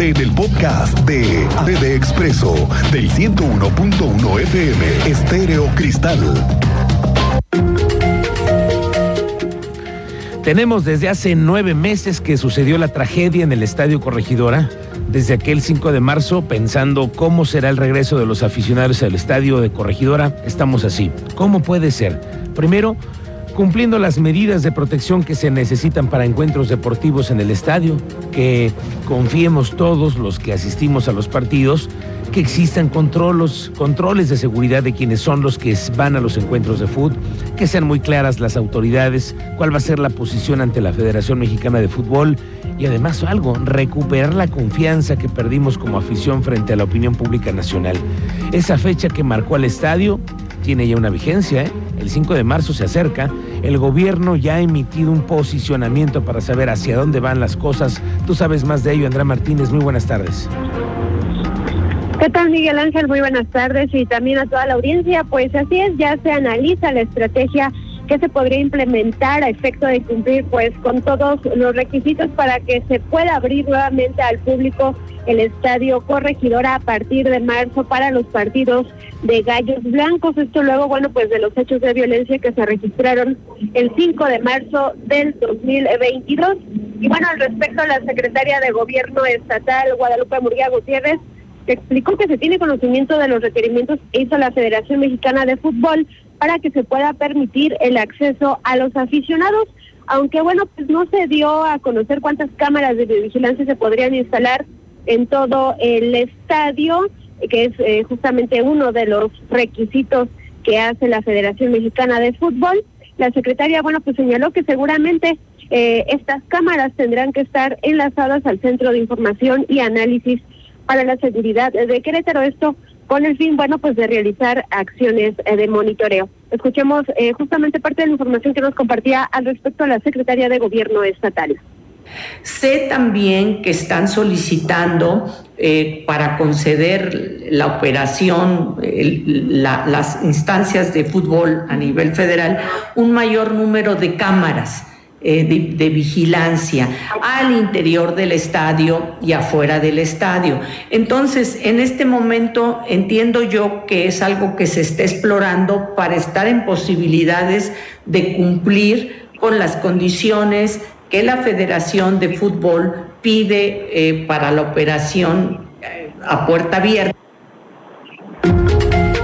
en el podcast de ADD Expreso del 101.1 FM Estéreo Cristal. Tenemos desde hace nueve meses que sucedió la tragedia en el Estadio Corregidora. Desde aquel 5 de marzo, pensando cómo será el regreso de los aficionados al Estadio de Corregidora, estamos así. ¿Cómo puede ser? Primero, cumpliendo las medidas de protección que se necesitan para encuentros deportivos en el estadio, que confiemos todos los que asistimos a los partidos, que existan controlos, controles de seguridad de quienes son los que van a los encuentros de fútbol, que sean muy claras las autoridades, cuál va a ser la posición ante la Federación Mexicana de Fútbol y además algo, recuperar la confianza que perdimos como afición frente a la opinión pública nacional. Esa fecha que marcó al estadio tiene ya una vigencia, ¿eh? El 5 de marzo se acerca, el gobierno ya ha emitido un posicionamiento para saber hacia dónde van las cosas. Tú sabes más de ello, Andrea Martínez, muy buenas tardes. ¿Qué tal Miguel Ángel? Muy buenas tardes y también a toda la audiencia. Pues así es, ya se analiza la estrategia que se podría implementar a efecto de cumplir pues con todos los requisitos para que se pueda abrir nuevamente al público el estadio corregidora a partir de marzo para los partidos de Gallos Blancos. Esto luego, bueno, pues de los hechos de violencia que se registraron el 5 de marzo del 2022. Y bueno, al respecto, la secretaria de Gobierno Estatal, Guadalupe Murguía Gutiérrez, explicó que se tiene conocimiento de los requerimientos que hizo la Federación Mexicana de Fútbol para que se pueda permitir el acceso a los aficionados, aunque bueno, pues no se dio a conocer cuántas cámaras de vigilancia se podrían instalar en todo el estadio, que es eh, justamente uno de los requisitos que hace la Federación Mexicana de Fútbol. La secretaria, bueno, pues señaló que seguramente eh, estas cámaras tendrán que estar enlazadas al Centro de Información y Análisis para la Seguridad de Querétaro. Esto con el fin, bueno, pues de realizar acciones eh, de monitoreo. Escuchemos eh, justamente parte de la información que nos compartía al respecto a la Secretaría de Gobierno Estatal. Sé también que están solicitando eh, para conceder la operación, las instancias de fútbol a nivel federal, un mayor número de cámaras eh, de, vigilancia al interior del estadio y afuera del estadio. Entonces, en este momento entiendo yo que es algo que se está explorando para estar en posibilidades de cumplir con las condiciones que la Federación de Fútbol pide eh, para la operación eh, a puerta abierta.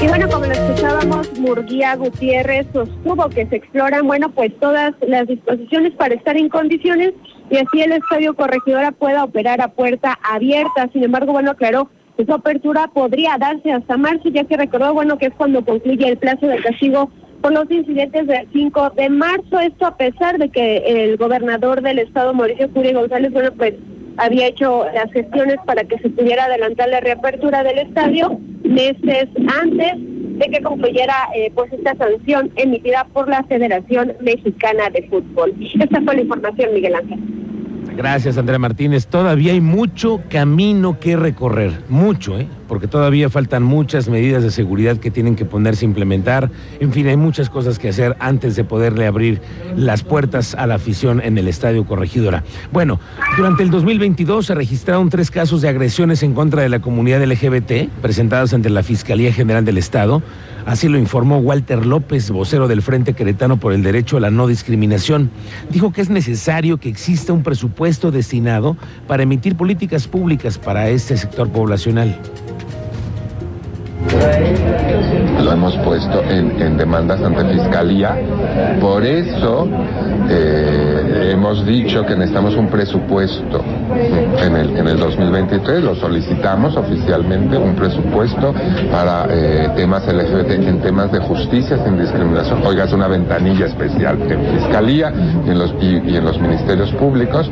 Y bueno, como lo escuchábamos, Murguía Gutiérrez sostuvo que se exploran, bueno, pues todas las disposiciones para estar en condiciones y así el Estadio Corregidora pueda operar a puerta abierta. Sin embargo, bueno, aclaró que su apertura podría darse hasta marzo, ya que recordó, bueno, que es cuando concluye el plazo de castigo por los incidentes del 5 de marzo. Esto a pesar de que el gobernador del estado, Mauricio Curi González, bueno, pues había hecho las gestiones para que se pudiera adelantar la reapertura del estadio meses antes de que concluyera eh, pues esta sanción emitida por la Federación Mexicana de Fútbol. Esta fue la información, Miguel Ángel. Gracias, Andrea Martínez. Todavía hay mucho camino que recorrer, mucho, ¿eh? Porque todavía faltan muchas medidas de seguridad que tienen que ponerse a implementar. En fin, hay muchas cosas que hacer antes de poderle abrir las puertas a la afición en el Estadio Corregidora. Bueno, durante el 2022 se registraron tres casos de agresiones en contra de la comunidad LGBT presentados ante la Fiscalía General del Estado. Así lo informó Walter López, vocero del Frente Queretano por el Derecho a la No Discriminación. Dijo que es necesario que exista un presupuesto destinado para emitir políticas públicas para este sector poblacional. Lo hemos puesto en, demandas ante Fiscalía. Por eso eh, hemos dicho que necesitamos un presupuesto en el, en el 2023. Lo solicitamos oficialmente, un presupuesto para eh, temas LGBT, en temas de justicia sin discriminación. Oiga, es una ventanilla especial en Fiscalía y en los, y, en los ministerios públicos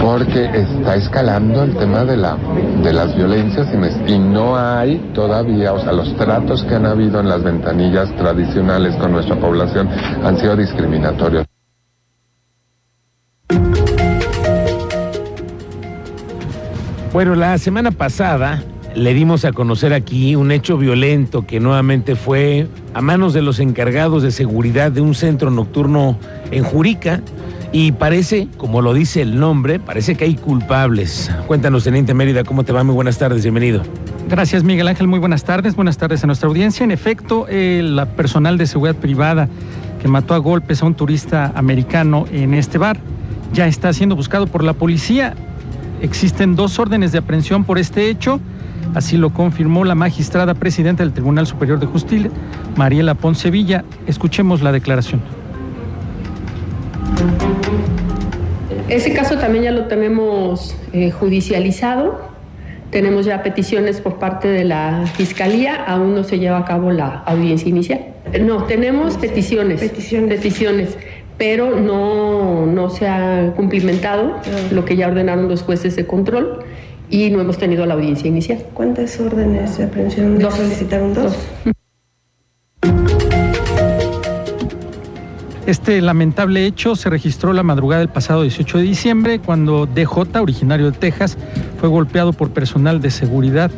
porque está escalando el tema de, la, de las violencias y, y no hay todavía, o sea, los tratos que han habido en las ventanillas tradicionales con nuestra población han sido discriminatorios. Bueno, la semana pasada le dimos a conocer aquí un hecho violento que nuevamente fue a manos de los encargados de seguridad de un centro nocturno en Jurica Y parece, como lo dice el nombre, parece que hay culpables. Cuéntanos, Teniente Mérida, ¿cómo te va? Muy buenas tardes, bienvenido. Gracias, Miguel Ángel. Muy buenas tardes. Buenas tardes a nuestra audiencia. En efecto, el personal de seguridad privada que mató a golpes a un turista americano en este bar ya está siendo buscado por la policía. Existen dos órdenes de aprehensión por este hecho. Así lo confirmó la magistrada presidenta del Tribunal Superior de Justicia, Mariela Poncevilla. Escuchemos la declaración. Ese caso también ya lo tenemos eh, judicializado. Tenemos ya peticiones por parte de la Fiscalía. Aún no se lleva a cabo la audiencia inicial. No, tenemos peticiones. Peticiones. Peticiones pero no, no se ha cumplimentado ah. lo que ya ordenaron los jueces de control y no hemos tenido la audiencia inicial. ¿Cuántas órdenes de aprehensión dos. solicitaron? Dos. Este lamentable hecho se registró la madrugada del pasado 18 de diciembre cuando DJ, originario de Texas, fue golpeado por personal de seguridad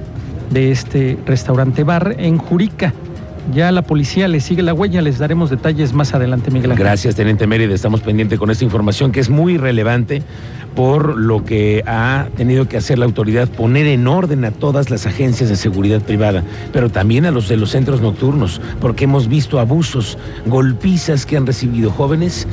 de este restaurante bar en Jurica. Ya la policía le sigue la huella, les daremos detalles más adelante, Miguel Ángel. Gracias, Teniente Mérida. Estamos pendientes con esta información que es muy relevante por lo que ha tenido que hacer la autoridad, poner en orden a todas las agencias de seguridad privada, pero también a los de los centros nocturnos, porque hemos visto abusos, golpizas que han recibido jóvenes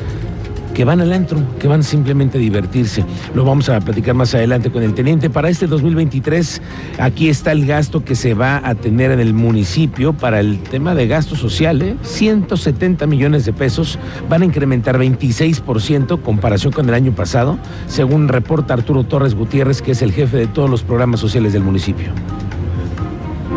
que van al antro, que van simplemente a divertirse. Lo vamos a platicar más adelante con el teniente. Para este 2023, aquí está el gasto que se va a tener en el municipio para el tema de gasto social. ¿eh? 170 millones de pesos van a incrementar 26% comparación con el año pasado, según reporta Arturo Torres Gutiérrez, que es el jefe de todos los programas sociales del municipio.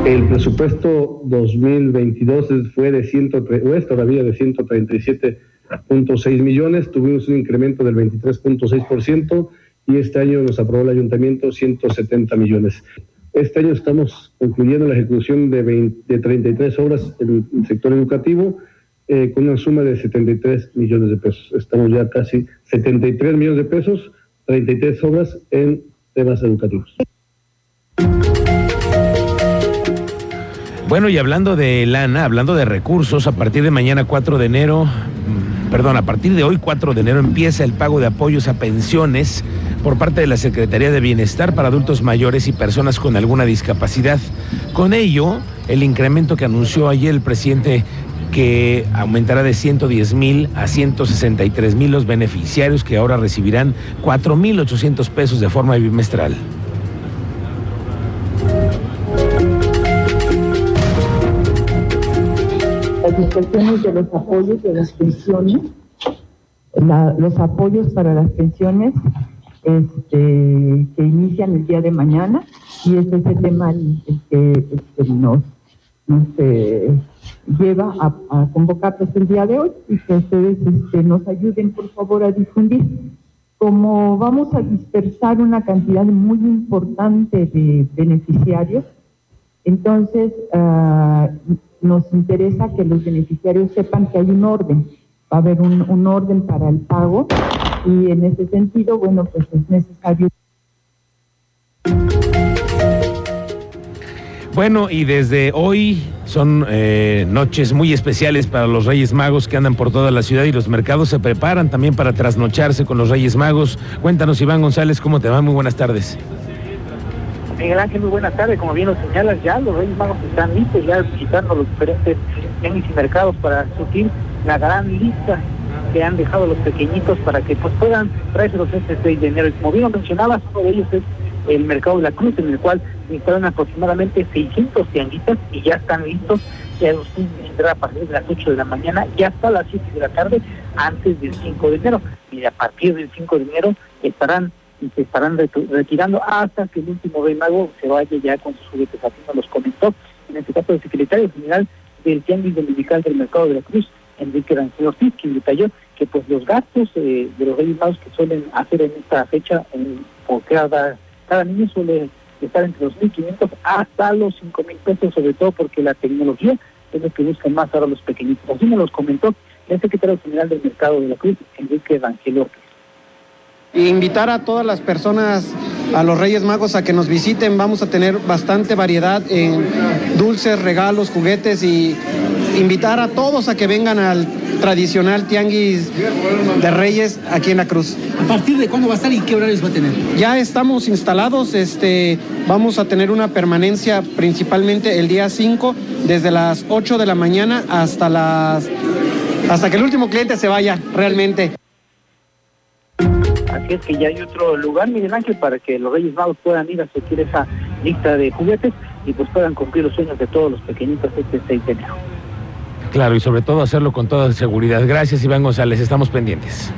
El presupuesto 2022 fue de 103, o es todavía de 137 .6 millones, tuvimos un incremento del 23.6% y este año nos aprobó el ayuntamiento 170 millones. Este año estamos concluyendo la ejecución de, 33 obras en el sector educativo eh, con una suma de 73 millones de pesos. Estamos ya casi 73 millones de pesos, 33 obras en temas educativos. Bueno, y hablando de lana, hablando de recursos, a partir de mañana 4 de enero perdón, a partir de hoy, 4 de enero, empieza el pago de apoyos a pensiones por parte de la Secretaría de Bienestar para adultos mayores y personas con alguna discapacidad. Con ello, el incremento que anunció ayer el presidente que aumentará de 110 mil a 163 mil los beneficiarios que ahora recibirán 4 mil 800 pesos de forma bimestral. Las discusiones de los apoyos de las pensiones, los apoyos para las pensiones este, que inician el día de mañana y es el tema que este, nos, eh, lleva a, convocarlos el día de hoy y que ustedes este, nos ayuden por favor a difundir. Como vamos a dispersar una cantidad muy importante de beneficiarios, entonces uh, nos interesa que los beneficiarios sepan que hay un orden, va a haber un, orden para el pago y en ese sentido, bueno, pues es necesario. Bueno, y desde hoy son eh, noches muy especiales para los Reyes Magos que andan por toda la ciudad y los mercados se preparan también para trasnocharse con los Reyes Magos. Cuéntanos, Iván González, ¿cómo te va? Muy buenas tardes. Miguel Ángel, muy buenas tardes. Como bien lo señalas, ya los Reyes Magos están listos, ya visitando los diferentes tenis y mercados para surtir la gran lista que han dejado los pequeñitos para que pues puedan traerse este 6 de enero. Y como bien lo mencionabas, uno de ellos es el Mercado de la Cruz, en el cual instalan aproximadamente 600 tianguitas y ya están listos. Ya los pueden entrar a partir de las 8 de la mañana y hasta las 7 de la tarde antes del 5 de enero. Y a partir del 5 de enero estarán se estarán retirando hasta que el último rey mago se vaya ya con. Así nos los comentó, en este caso el secretario general del Tianguis Dominical del Mercado de la Cruz, Enrique Rancel Ortiz, quien detalló que pues los gastos eh, de los reyes magos que suelen hacer en esta fecha, por cada, cada niño suele estar entre los 1.500 hasta los 5.000 pesos, sobre todo porque la tecnología es lo que buscan más ahora los pequeñitos. Así nos los comentó el secretario general del Mercado de la Cruz, Enrique Rangel Ortiz. Invitar a todas las personas, a los Reyes Magos, a que nos visiten. Vamos a tener bastante variedad en dulces, regalos, juguetes y invitar a todos a que vengan al tradicional tianguis de Reyes aquí en la Cruz. ¿A partir de cuándo va a estar y qué horarios va a tener? Ya estamos instalados, este, vamos a tener una permanencia principalmente el día 5, desde las 8 de la mañana hasta las hasta que el último cliente se vaya realmente. Así es que ya hay otro lugar, Miguel Ángel, para que los Reyes Magos puedan ir a surtir esa lista de juguetes y pues puedan cumplir los sueños de todos los pequeñitos este 6 de enero. Claro, y sobre todo hacerlo con toda seguridad. Gracias, Iván González. Estamos pendientes.